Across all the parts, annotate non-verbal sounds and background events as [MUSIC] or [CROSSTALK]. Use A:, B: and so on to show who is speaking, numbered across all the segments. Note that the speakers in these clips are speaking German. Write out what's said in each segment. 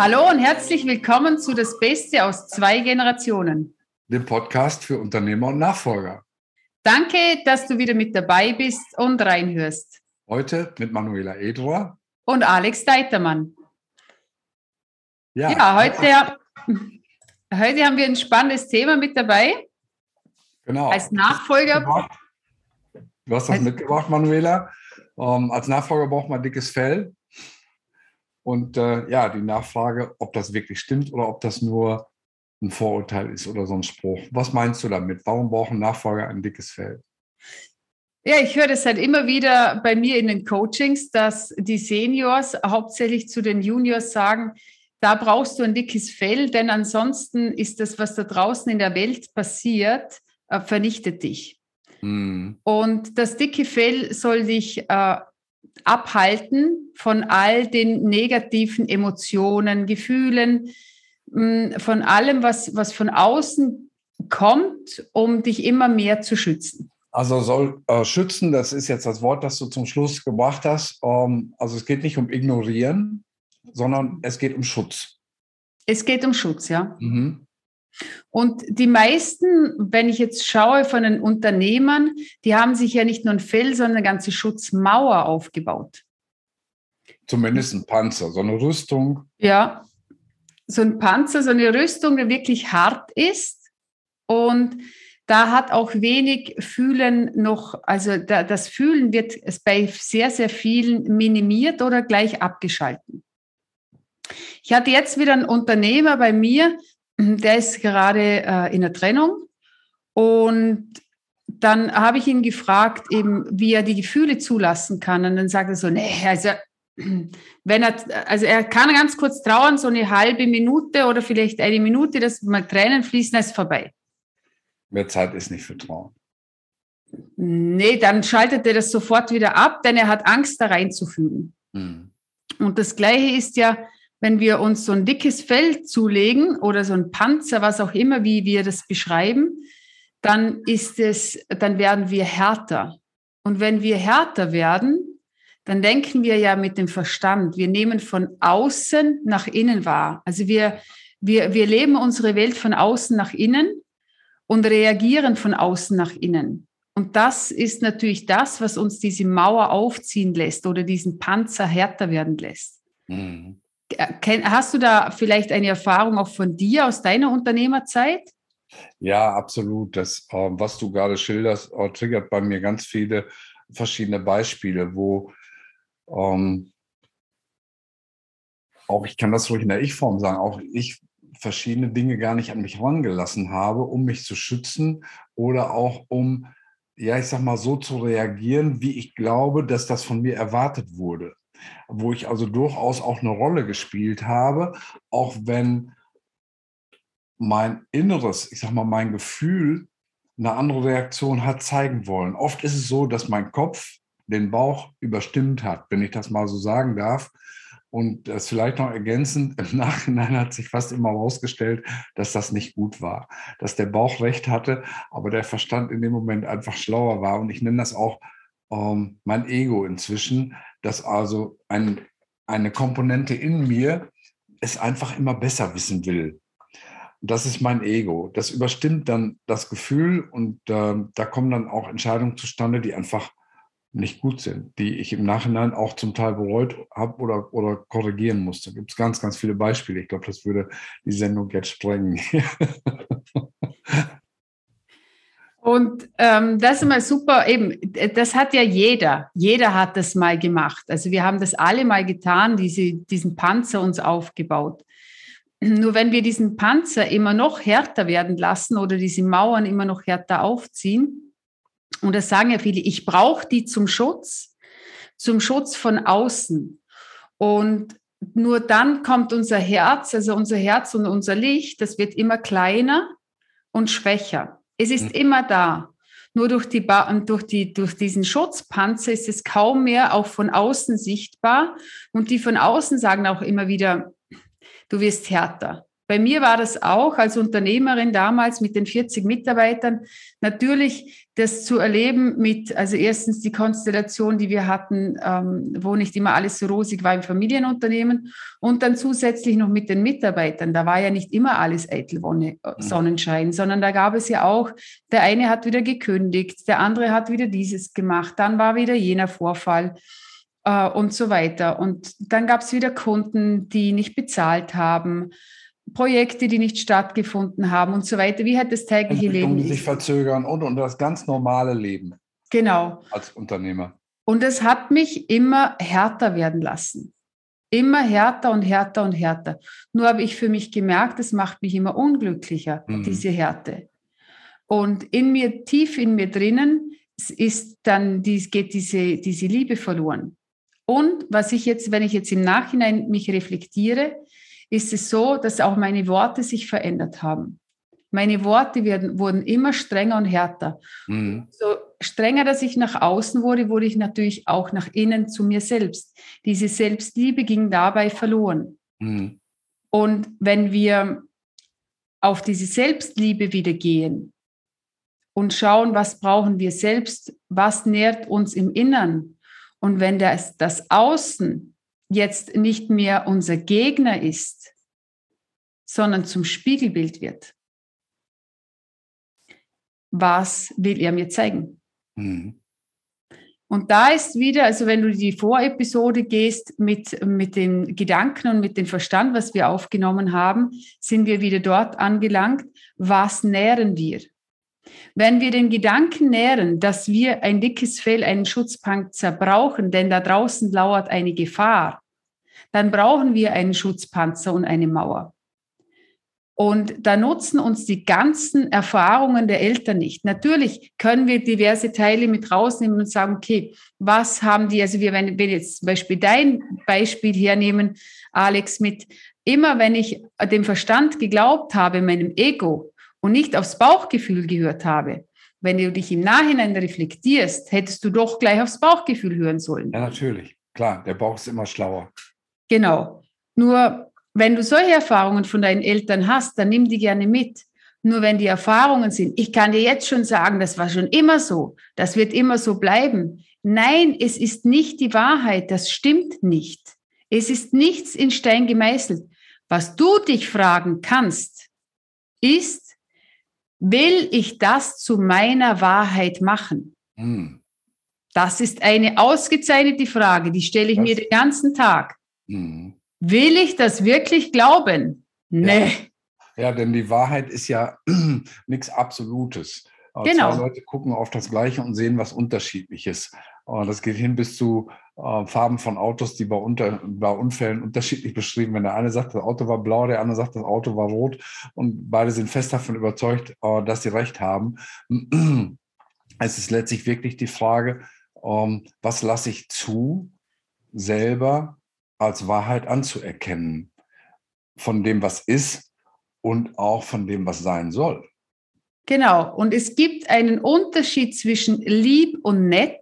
A: Hallo und herzlich willkommen zu Das Beste aus zwei Generationen.
B: Dem Podcast für Unternehmer und Nachfolger.
A: Danke, dass du wieder mit dabei bist und reinhörst.
B: Heute mit Manuela Edrohr
A: und Alex Deitermann. Ja, ja heute, [LAUGHS] heute haben wir ein spannendes Thema mit dabei.
B: Genau.
A: Als Nachfolger.
B: Du hast das mitgebracht, Manuela. Ähm, als Nachfolger braucht man dickes Fell. Und äh, ja, die Nachfrage, ob das wirklich stimmt oder ob das nur ein Vorurteil ist oder so ein Spruch. Was meinst du damit? Warum brauchen Nachfolger ein dickes Fell?
A: Ja, ich höre das halt immer wieder bei mir in den Coachings, dass die Seniors hauptsächlich zu den Juniors sagen, da brauchst du ein dickes Fell, denn ansonsten ist das, was da draußen in der Welt passiert, äh, vernichtet dich. Mhm. Und das dicke Fell soll dich äh, abhalten von all den negativen Emotionen, Gefühlen, mm, von allem, was, was von außen kommt, um dich immer mehr zu schützen.
B: Also soll äh, schützen, das ist jetzt das Wort, das du zum Schluss gebracht hast. Ähm, also es geht nicht um ignorieren, sondern es geht um Schutz.
A: Es geht um Schutz, ja. Mhm. Und die meisten, wenn ich jetzt schaue von den Unternehmern, die haben sich ja nicht nur ein Fell, sondern eine ganze Schutzmauer aufgebaut.
B: Zumindest ein Panzer, so eine Rüstung.
A: Ja, so ein Panzer, so eine Rüstung, die wirklich hart ist. Und da hat auch wenig Fühlen noch, also da, das Fühlen wird bei sehr, sehr vielen minimiert oder gleich abgeschalten. Ich hatte jetzt wieder einen Unternehmer bei mir, der ist gerade äh, in der Trennung und dann habe ich ihn gefragt, eben, wie er die Gefühle zulassen kann. Und dann sagt er so, nee, also, wenn er, also er kann ganz kurz trauern, so eine halbe Minute oder vielleicht eine Minute, dass mal Tränen fließen, ist vorbei.
B: Mehr Zeit ist nicht für Trauern.
A: Nee, dann schaltet er das sofort wieder ab, denn er hat Angst, da reinzufühlen. Mhm. Und das Gleiche ist ja, wenn wir uns so ein dickes Fell zulegen oder so ein Panzer, was auch immer, wie wir das beschreiben, dann ist es, dann werden wir härter. Und wenn wir härter werden, dann denken wir ja mit dem Verstand. Wir nehmen von außen nach innen wahr. Also wir, wir, wir leben unsere Welt von außen nach innen und reagieren von außen nach innen. Und das ist natürlich das, was uns diese Mauer aufziehen lässt oder diesen Panzer härter werden lässt. Mhm. Hast du da vielleicht eine Erfahrung auch von dir aus deiner Unternehmerzeit?
B: Ja, absolut. Das, ähm, was du gerade schilderst, äh, triggert bei mir ganz viele verschiedene Beispiele, wo ähm, auch ich kann das ruhig in der Ich-Form sagen, auch ich verschiedene Dinge gar nicht an mich rangelassen habe, um mich zu schützen oder auch um, ja, ich sag mal, so zu reagieren, wie ich glaube, dass das von mir erwartet wurde wo ich also durchaus auch eine Rolle gespielt habe, auch wenn mein Inneres, ich sag mal, mein Gefühl eine andere Reaktion hat zeigen wollen. Oft ist es so, dass mein Kopf den Bauch überstimmt hat, wenn ich das mal so sagen darf. Und das vielleicht noch ergänzend, im Nachhinein hat sich fast immer herausgestellt, dass das nicht gut war, dass der Bauch recht hatte, aber der Verstand in dem Moment einfach schlauer war. Und ich nenne das auch ähm, mein Ego inzwischen, dass also ein, eine Komponente in mir es einfach immer besser wissen will. Das ist mein Ego. Das überstimmt dann das Gefühl und äh, da kommen dann auch Entscheidungen zustande, die einfach nicht gut sind, die ich im Nachhinein auch zum Teil bereut habe oder, oder korrigieren musste. Da gibt es ganz, ganz viele Beispiele. Ich glaube, das würde die Sendung jetzt sprengen. [LAUGHS]
A: Und ähm, das ist mal super, eben, das hat ja jeder, jeder hat das mal gemacht. Also wir haben das alle mal getan, diese, diesen Panzer uns aufgebaut. Nur wenn wir diesen Panzer immer noch härter werden lassen oder diese Mauern immer noch härter aufziehen, und das sagen ja viele, ich brauche die zum Schutz, zum Schutz von außen. Und nur dann kommt unser Herz, also unser Herz und unser Licht, das wird immer kleiner und schwächer. Es ist mhm. immer da. Nur durch, die durch, die, durch diesen Schutzpanzer ist es kaum mehr auch von außen sichtbar. Und die von außen sagen auch immer wieder, du wirst härter, Bei mir war das auch als Unternehmerin damals mit den 40 Mitarbeitern natürlich das zu erleben mit, also erstens die Konstellation, die wir hatten, ähm, wo nicht immer alles so rosig war im Familienunternehmen und dann zusätzlich noch mit den Mitarbeitern. Da war ja nicht immer alles Eitelwonne, äh, mhm. Sonnenschein, sondern da gab es ja auch, der eine hat wieder gekündigt, der andere hat wieder dieses gemacht, dann war wieder jener Vorfall äh, und so weiter. Und dann gab es wieder Kunden, die nicht bezahlt haben. Projekte, die nicht stattgefunden haben und so weiter. Wie hat das tägliche Leben?
B: Die sich verzögern und, und das ganz normale Leben.
A: Genau.
B: Als Unternehmer.
A: Und es hat mich immer härter werden lassen. Immer härter und härter und härter. Nur habe ich für mich gemerkt, es macht mich immer unglücklicher, mhm. diese Härte. Und in mir, tief in mir drinnen, ist dann, geht diese, diese Liebe verloren. Und was ich jetzt, wenn ich jetzt im Nachhinein mich reflektiere, ist es so, dass auch meine Worte sich verändert haben. Meine Worte werden, wurden immer strenger und härter. Mhm. So strenger, dass ich nach außen wurde, wurde ich natürlich auch nach innen zu mir selbst. Diese Selbstliebe ging dabei verloren. Mhm. Und wenn wir auf diese Selbstliebe wieder gehen und schauen, was brauchen wir selbst, was nährt uns im Innern. Und wenn das, das Außen jetzt nicht mehr unser Gegner ist, sondern zum Spiegelbild wird. Was will er mir zeigen? Mhm. Und da ist wieder, also wenn du die Vorepisode gehst mit, mit den Gedanken und mit dem Verstand, was wir aufgenommen haben, sind wir wieder dort angelangt, was nähren wir? Wenn wir den Gedanken nähren, dass wir ein dickes Fell, einen Schutzpanzer brauchen, denn da draußen lauert eine Gefahr, dann brauchen wir einen Schutzpanzer und eine Mauer. Und da nutzen uns die ganzen Erfahrungen der Eltern nicht. Natürlich können wir diverse Teile mit rausnehmen und sagen, okay, was haben die, also wir, wenn wir jetzt zum Beispiel dein Beispiel hernehmen, Alex, mit immer wenn ich dem Verstand geglaubt habe, meinem Ego und nicht aufs Bauchgefühl gehört habe, wenn du dich im Nachhinein reflektierst, hättest du doch gleich aufs Bauchgefühl hören sollen.
B: Ja, natürlich. Klar, der Bauch ist immer schlauer.
A: Genau. Nur wenn du solche Erfahrungen von deinen Eltern hast, dann nimm die gerne mit. Nur wenn die Erfahrungen sind, ich kann dir jetzt schon sagen, das war schon immer so, das wird immer so bleiben. Nein, es ist nicht die Wahrheit, das stimmt nicht. Es ist nichts in Stein gemeißelt. Was du dich fragen kannst, ist, will ich das zu meiner Wahrheit machen? Hm. Das ist eine ausgezeichnete Frage, die stelle ich das, mir den ganzen Tag. Hm. Will ich das wirklich glauben? Nee.
B: Ja, ja denn die Wahrheit ist ja [CLEARS THROAT] nichts Absolutes.
A: Genau.
B: Zwei Leute gucken auf das Gleiche und sehen was Unterschiedliches. Das geht hin bis zu äh, Farben von Autos, die bei, unter, bei Unfällen unterschiedlich beschrieben werden. Der eine sagt, das Auto war blau, der andere sagt, das Auto war rot. Und beide sind fest davon überzeugt, äh, dass sie recht haben. [CLEARS THROAT] Es ist letztlich wirklich die Frage, ähm, was lasse ich zu, selber als Wahrheit anzuerkennen. Von dem, was ist und auch von dem, was sein soll.
A: Genau. Und es gibt einen Unterschied zwischen lieb und nett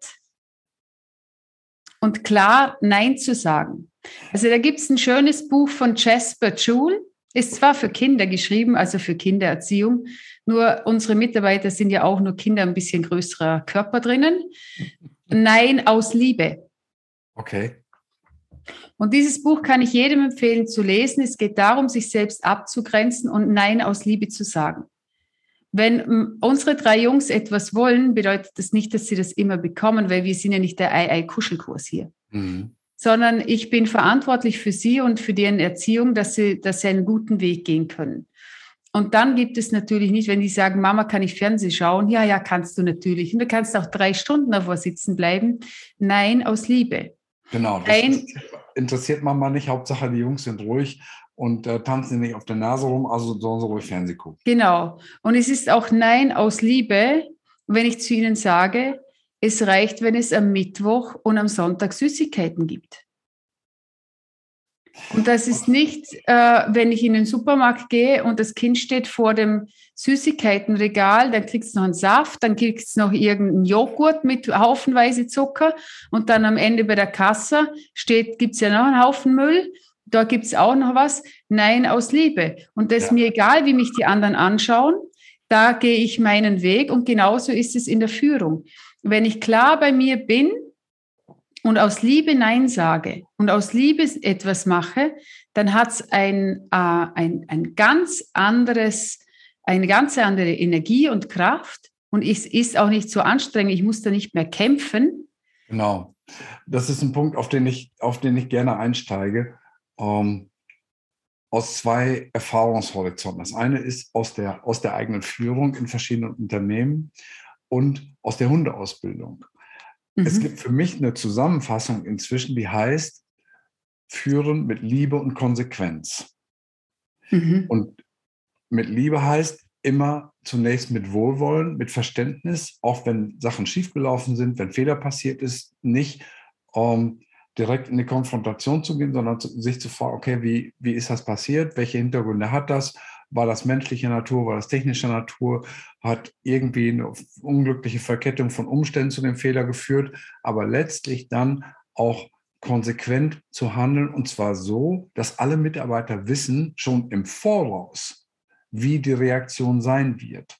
A: und klar Nein zu sagen. Also da gibt es ein schönes Buch von Jasper Joule. Ist zwar für Kinder geschrieben, also für Kindererziehung, nur unsere Mitarbeiter sind ja auch nur Kinder ein bisschen größerer Körper drinnen. [LAUGHS] Nein aus Liebe.
B: Okay.
A: Und dieses Buch kann ich jedem empfehlen zu lesen. Es geht darum, sich selbst abzugrenzen und Nein aus Liebe zu sagen. Wenn unsere drei Jungs etwas wollen, bedeutet das nicht, dass sie das immer bekommen, weil wir sind ja nicht der Ei-Ei-Kuschelkurs hier. Mhm. Sondern ich bin verantwortlich für sie und für deren Erziehung, dass sie, dass sie einen guten Weg gehen können. Und dann gibt es natürlich nicht, wenn die sagen, Mama, kann ich Fernsehen schauen? Ja, ja, kannst du natürlich. Und du kannst auch drei Stunden davor sitzen bleiben. Nein, aus Liebe.
B: Genau, das Ein, interessiert Mama nicht. Hauptsache, die Jungs sind ruhig und äh, tanzen nicht auf der Nase rum, also sollen sie ruhig Fernsehen gucken.
A: Genau. Und es ist auch Nein aus Liebe, wenn ich zu Ihnen sage, es reicht, wenn es am Mittwoch und am Sonntag Süßigkeiten gibt. Und das ist nicht, äh, wenn ich in den Supermarkt gehe und das Kind steht vor dem Süßigkeitenregal, dann kriegst du noch einen Saft, dann kriegst du noch irgendeinen Joghurt mit haufenweise Zucker und dann am Ende bei der Kasse gibt es ja noch einen Haufen Müll da gibt es auch noch was. Nein, aus Liebe. Und das ja. ist mir egal, wie mich die anderen anschauen. Da gehe ich meinen Weg und genauso ist es in der Führung. Wenn ich klar bei mir bin und aus Liebe Nein sage und aus Liebe etwas mache, dann hat es ein, äh, ein, ein ganz anderes, eine ganz andere Energie und Kraft und es ist auch nicht so anstrengend. Ich muss da nicht mehr kämpfen.
B: Genau. Das ist ein Punkt, auf den ich, auf den ich gerne einsteige. Ähm, aus zwei Erfahrungshorizonten. Das eine ist aus der, aus der eigenen Führung in verschiedenen Unternehmen und aus der Hundeausbildung. Mhm. Es gibt für mich eine Zusammenfassung inzwischen, die heißt, führen mit Liebe und Konsequenz. Mhm. Und mit Liebe heißt immer zunächst mit Wohlwollen, mit Verständnis, auch wenn Sachen schiefgelaufen sind, wenn Fehler passiert ist, nicht um, direkt in die Konfrontation zu gehen, sondern zu, sich zu fragen, okay, wie, wie ist das passiert? Welche Hintergründe hat das? War das menschliche Natur? War das technische Natur? Hat irgendwie eine unglückliche Verkettung von Umständen zu dem Fehler geführt? Aber letztlich dann auch konsequent zu handeln und zwar so, dass alle Mitarbeiter wissen, schon im Voraus, wie die Reaktion sein wird.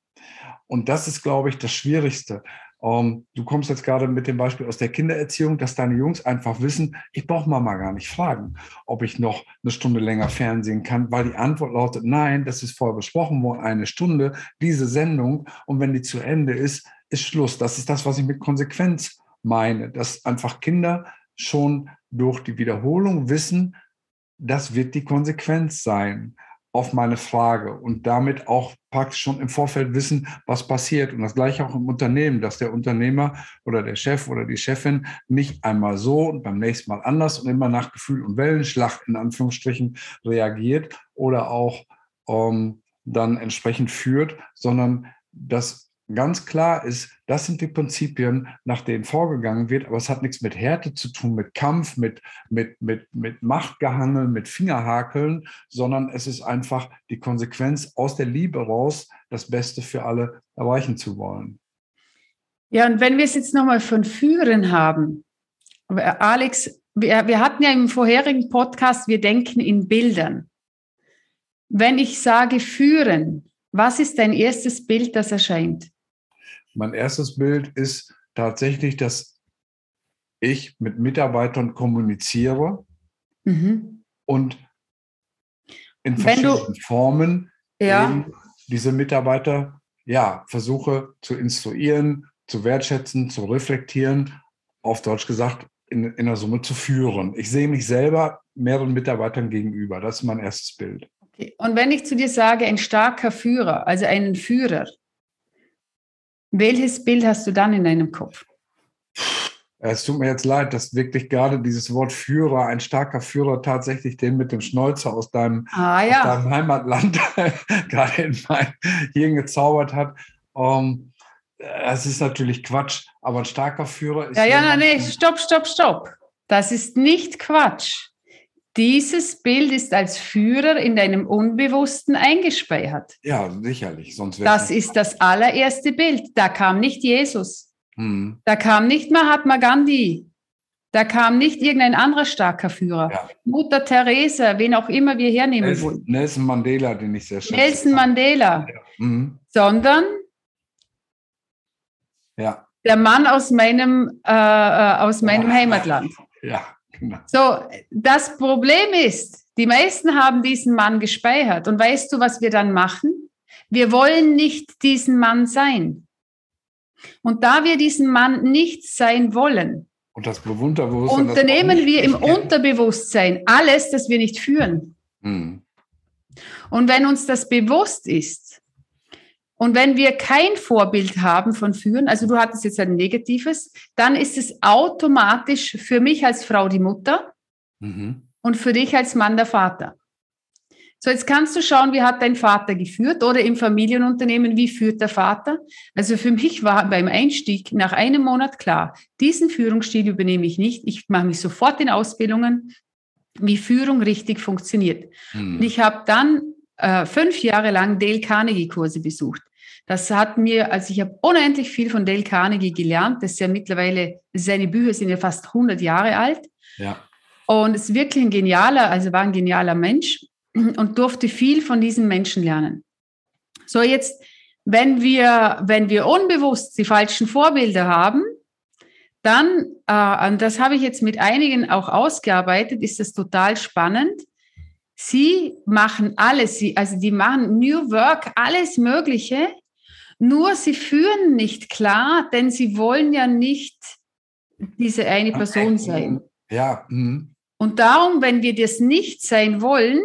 B: Und das ist, glaube ich, das Schwierigste. Ähm, du kommst jetzt gerade mit dem Beispiel aus der Kindererziehung, dass deine Jungs einfach wissen, ich brauche Mama gar nicht fragen, ob ich noch eine Stunde länger fernsehen kann, weil die Antwort lautet, nein, das ist vorher besprochen worden, eine Stunde, diese Sendung. Und wenn die zu Ende ist, ist Schluss. Das ist das, was ich mit Konsequenz meine, dass einfach Kinder schon durch die Wiederholung wissen, das wird die Konsequenz sein auf meine Frage und damit auch praktisch schon im Vorfeld wissen, was passiert. Und das gleiche auch im Unternehmen, dass der Unternehmer oder der Chef oder die Chefin nicht einmal so und beim nächsten Mal anders und immer nach Gefühl und Wellenschlag in Anführungsstrichen reagiert oder auch ähm, dann entsprechend führt, sondern dass ganz klar ist, das sind die Prinzipien, nach denen vorgegangen wird, aber es hat nichts mit Härte zu tun, mit Kampf, mit, mit, mit, mit Machtgehangeln, mit Fingerhakeln, sondern es ist einfach die Konsequenz aus der Liebe raus, das Beste für alle erreichen zu wollen.
A: Ja, und wenn wir es jetzt nochmal von Führen haben, Alex, wir, wir hatten ja im vorherigen Podcast, wir denken in Bildern. Wenn ich sage führen, was ist dein erstes Bild, das erscheint?
B: Mein erstes Bild ist tatsächlich, dass ich mit Mitarbeitern kommuniziere mhm. und in verschiedenen du, Formen ja. diese Mitarbeiter ja versuche zu instruieren, zu wertschätzen, zu reflektieren, auf Deutsch gesagt, in, in der Summe zu führen. Ich sehe mich selber mehreren Mitarbeitern gegenüber. Das ist mein erstes Bild.
A: Okay. Und wenn ich zu dir sage, ein starker Führer, also einen Führer, welches Bild hast du dann in deinem Kopf?
B: Es tut mir jetzt leid, dass wirklich gerade dieses Wort Führer, ein starker Führer, tatsächlich den mit dem Schnäuzer aus deinem, ah, ja. aus deinem Heimatland [LAUGHS] gerade in mein Hirn gezaubert hat. Um, ähm, es ist natürlich Quatsch, aber ein starker Führer ist.
A: Ja, ja, nein, nee, stopp, stopp, stopp. Das ist nicht Quatsch. Dieses Bild ist als Führer in deinem Unbewussten eingespeichert.
B: Ja, sicherlich. Sonst
A: das ist das allererste Bild. Da kam nicht Jesus. Hm. Da kam nicht Mahatma Gandhi. Da kam nicht irgendein anderer starker Führer. Ja. Mutter Teresa, wen auch immer wir hernehmen
B: Nelson,
A: wollen.
B: Nelson Mandela, den ich sehr schätze.
A: Nelson Mandela. Ja. Mhm. Sondern ja. der Mann aus meinem, äh, äh aus meinem Heimatland.
B: Ja.
A: Genau. So, das Problem ist, die meisten haben diesen Mann gespeichert. Und weißt du, was wir dann machen? Wir wollen nicht diesen Mann sein. Und da wir diesen Mann nicht sein wollen,
B: und das Unterbewusstsein,
A: unternehmen wir im Unterbewusstsein alles, das wir nicht führen. Hm. Und wenn uns das bewusst ist, und wenn wir kein Vorbild haben von Führen, also du hattest jetzt ein negatives, dann ist es automatisch für mich als Frau die Mutter mhm. und für dich als Mann der Vater. So, jetzt kannst du schauen, wie hat dein Vater geführt oder im Familienunternehmen, wie führt der Vater? Also für mich war beim Einstieg nach einem Monat klar, diesen Führungsstil übernehme ich nicht. Ich mache mich sofort in Ausbildungen, wie Führung richtig funktioniert. Mhm. Und ich habe dann äh, fünf Jahre lang Dale Carnegie Kurse besucht. Das hat mir, also ich habe unendlich viel von Dale Carnegie gelernt. Das ist ja mittlerweile, seine Bücher sind ja fast 100 Jahre alt. Ja. Und ist wirklich ein genialer, also war ein genialer Mensch und durfte viel von diesen Menschen lernen. So jetzt, wenn wir, wenn wir unbewusst die falschen Vorbilder haben, dann, äh, und das habe ich jetzt mit einigen auch ausgearbeitet, ist das total spannend. Sie machen alles, sie, also die machen New Work, alles Mögliche, nur sie führen nicht klar, denn sie wollen ja nicht diese eine Person sein.
B: Ja. Mhm.
A: Und darum, wenn wir das nicht sein wollen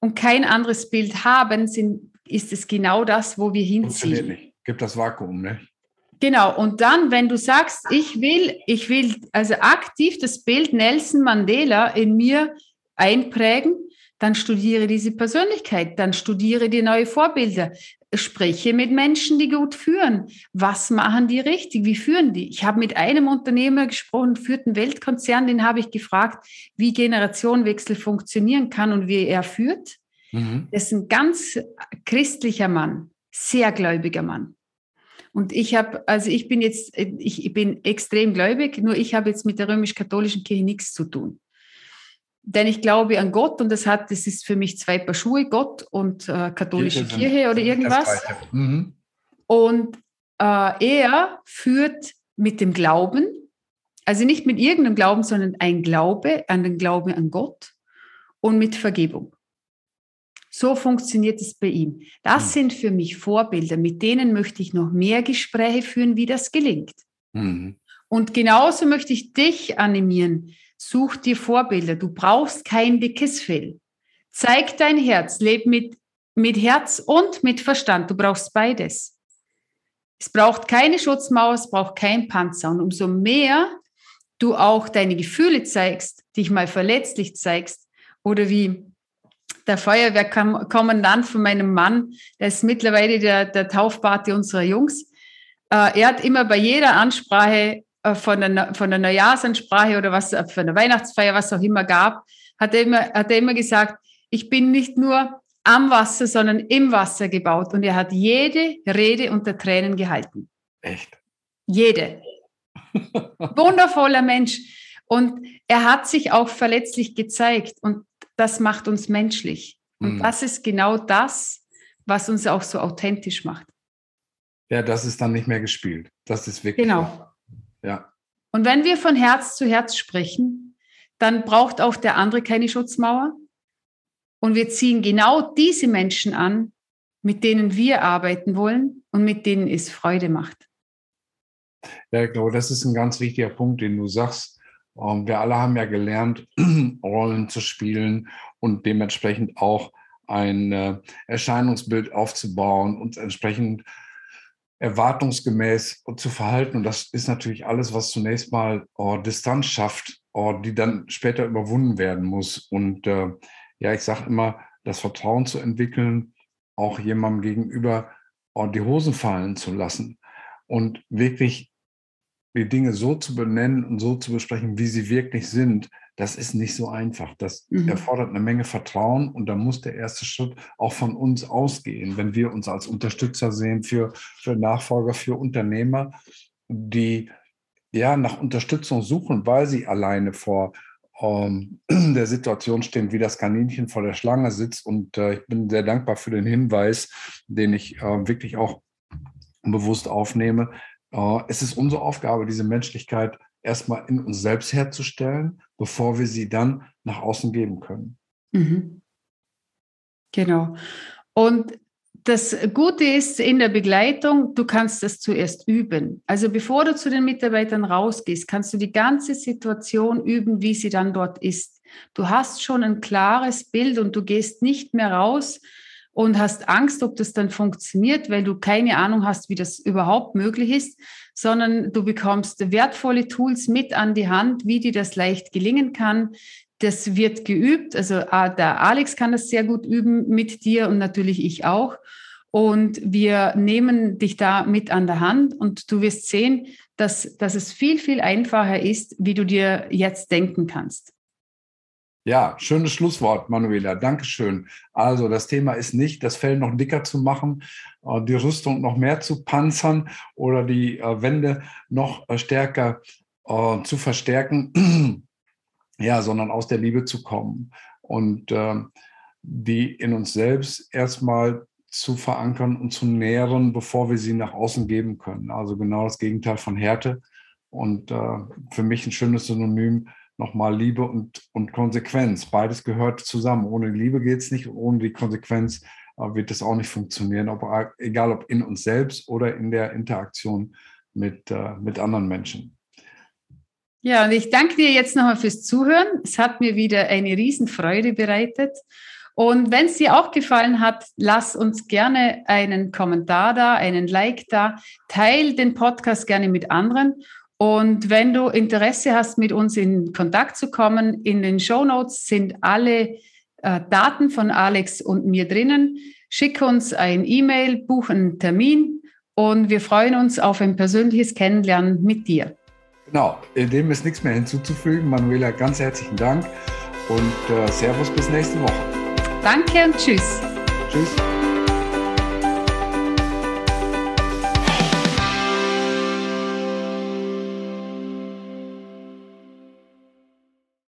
A: und kein anderes Bild haben, sind, ist es genau das, wo wir hinziehen. Nicht.
B: Gibt das Vakuum, ne?
A: Genau. Und dann, wenn du sagst, ich will, ich will also aktiv das Bild Nelson Mandela in mir einprägen, dann studiere diese Persönlichkeit, dann studiere die neue Vorbilder, spreche mit Menschen, die gut führen. Was machen die richtig? Wie führen die? Ich habe mit einem Unternehmer gesprochen, führt einen Weltkonzern, den habe ich gefragt, wie Generationenwechsel funktionieren kann und wie er führt. Mhm. Das ist ein ganz christlicher Mann, sehr gläubiger Mann. Und ich habe, also ich bin jetzt, ich bin extrem gläubig, nur ich habe jetzt mit der römisch-katholischen Kirche nichts zu tun. Denn ich glaube an Gott und das hat, das ist für mich zwei Paar Schuhe, Gott und äh, katholische Kirche, Kirche oder irgendwas. Mhm. Und äh, er führt mit dem Glauben, also nicht mit irgendeinem Glauben, sondern ein Glaube an den Glauben an Gott und mit Vergebung. So funktioniert es bei ihm. Das mhm. sind für mich Vorbilder, mit denen möchte ich noch mehr Gespräche führen, wie das gelingt. Mhm. Und genauso möchte ich dich animieren, Such dir Vorbilder. Du brauchst kein dickes Fell. Zeig dein Herz. Leb mit, mit Herz und mit Verstand. Du brauchst beides. Es braucht keine Schutzmauer, es braucht kein Panzer. Und umso mehr du auch deine Gefühle zeigst, dich mal verletzlich zeigst, oder wie der Feuerwehrkommandant von meinem Mann, der ist mittlerweile der, der Taufpate unserer Jungs. Äh, er hat immer bei jeder Ansprache von der, von der Neujahrsansprache oder was, äh, von der Weihnachtsfeier, was auch immer gab, hat er immer, hat er immer gesagt, ich bin nicht nur am Wasser, sondern im Wasser gebaut. Und er hat jede Rede unter Tränen gehalten.
B: Echt?
A: Jede. [LAUGHS] Wundervoller Mensch. Und er hat sich auch verletzlich gezeigt. Und das macht uns menschlich. Und mhm. das ist genau das, was uns auch so authentisch macht.
B: Ja, das ist dann nicht mehr gespielt. Das ist wirklich.
A: Genau.
B: Ja.
A: Und wenn wir von Herz zu Herz sprechen, dann braucht auch der andere keine Schutzmauer. Und wir ziehen genau diese Menschen an, mit denen wir arbeiten wollen und mit denen es Freude macht.
B: Ja, ich glaube, das ist ein ganz wichtiger Punkt, den du sagst. Ähm, wir alle haben ja gelernt, [CLEARS THROAT] Rollen zu spielen und dementsprechend auch ein äh, Erscheinungsbild aufzubauen und entsprechend erwartungsgemäß zu verhalten. Und das ist natürlich alles, was zunächst mal oh, Distanz schafft, oh, die dann später überwunden werden muss. Und äh, ja, ich sage immer, das Vertrauen zu entwickeln, auch jemandem gegenüber oh, die Hosen fallen zu lassen und wirklich die Dinge so zu benennen und so zu besprechen, wie sie wirklich sind, das ist nicht so einfach. Das mhm. erfordert eine Menge Vertrauen und da muss der erste Schritt auch von uns ausgehen, wenn wir uns als Unterstützer sehen für, für Nachfolger, für Unternehmer, die ja nach Unterstützung suchen, weil sie alleine vor ähm, [CLEARS THROAT] der Situation stehen, wie das Kaninchen vor der Schlange sitzt. Und äh, ich bin sehr dankbar für den Hinweis, den ich äh, wirklich auch bewusst aufnehme. Äh, es ist unsere Aufgabe, diese Menschlichkeit erstmal in uns selbst herzustellen, bevor wir sie dann nach außen geben können.
A: Mhm. Genau. Und das Gute ist in der Begleitung, du kannst das zuerst üben. Also bevor du zu den Mitarbeitern rausgehst, kannst du die ganze Situation üben, wie sie dann dort ist. Du hast schon ein klares Bild und du gehst nicht mehr raus und hast Angst, ob das dann funktioniert, weil du keine Ahnung hast, wie das überhaupt möglich ist, sondern du bekommst wertvolle Tools mit an die Hand, wie dir das leicht gelingen kann. Das wird geübt. Also ah, der Alex kann das sehr gut üben mit dir und natürlich ich auch. Und wir nehmen dich da mit an der Hand und du wirst sehen, dass, dass es viel, viel einfacher ist, wie du dir jetzt denken kannst.
B: Ja, schönes Schlusswort, Manuela. Dankeschön. Also das Thema ist nicht, das Fell noch dicker zu machen, äh, die Rüstung noch mehr zu panzern oder die äh, Wände noch äh, stärker zu verstärken. [CLEARS THROAT] ja, sondern aus der Liebe zu kommen und äh, die in uns selbst erstmal zu verankern und zu nähren, bevor wir sie nach außen geben können. Also genau das Gegenteil von Härte. Und für mich ein schönes Synonym nochmal Liebe und, und Konsequenz. Beides gehört zusammen. Ohne Liebe geht es nicht und ohne die Konsequenz äh, wird das auch nicht funktionieren. Ob, egal ob in uns selbst oder in der Interaktion mit, äh, mit anderen Menschen.
A: Ja, und ich danke dir jetzt nochmal fürs Zuhören. Es hat mir wieder eine Riesenfreude bereitet. Und wenn es dir auch gefallen hat, lass uns gerne einen Kommentar da, einen Like da, teil den Podcast gerne mit anderen. Und wenn du Interesse hast, mit uns in Kontakt zu kommen, in den Show Notes sind alle äh, Daten von Alex und mir drinnen. Schick uns ein E-Mail, buch einen Termin und wir freuen uns auf ein persönliches Kennenlernen mit dir.
B: Genau, dem ist nichts mehr hinzuzufügen. Manuela, ganz herzlichen Dank und äh, Servus bis nächste Woche.
A: Danke und tschüss.
B: Tschüss.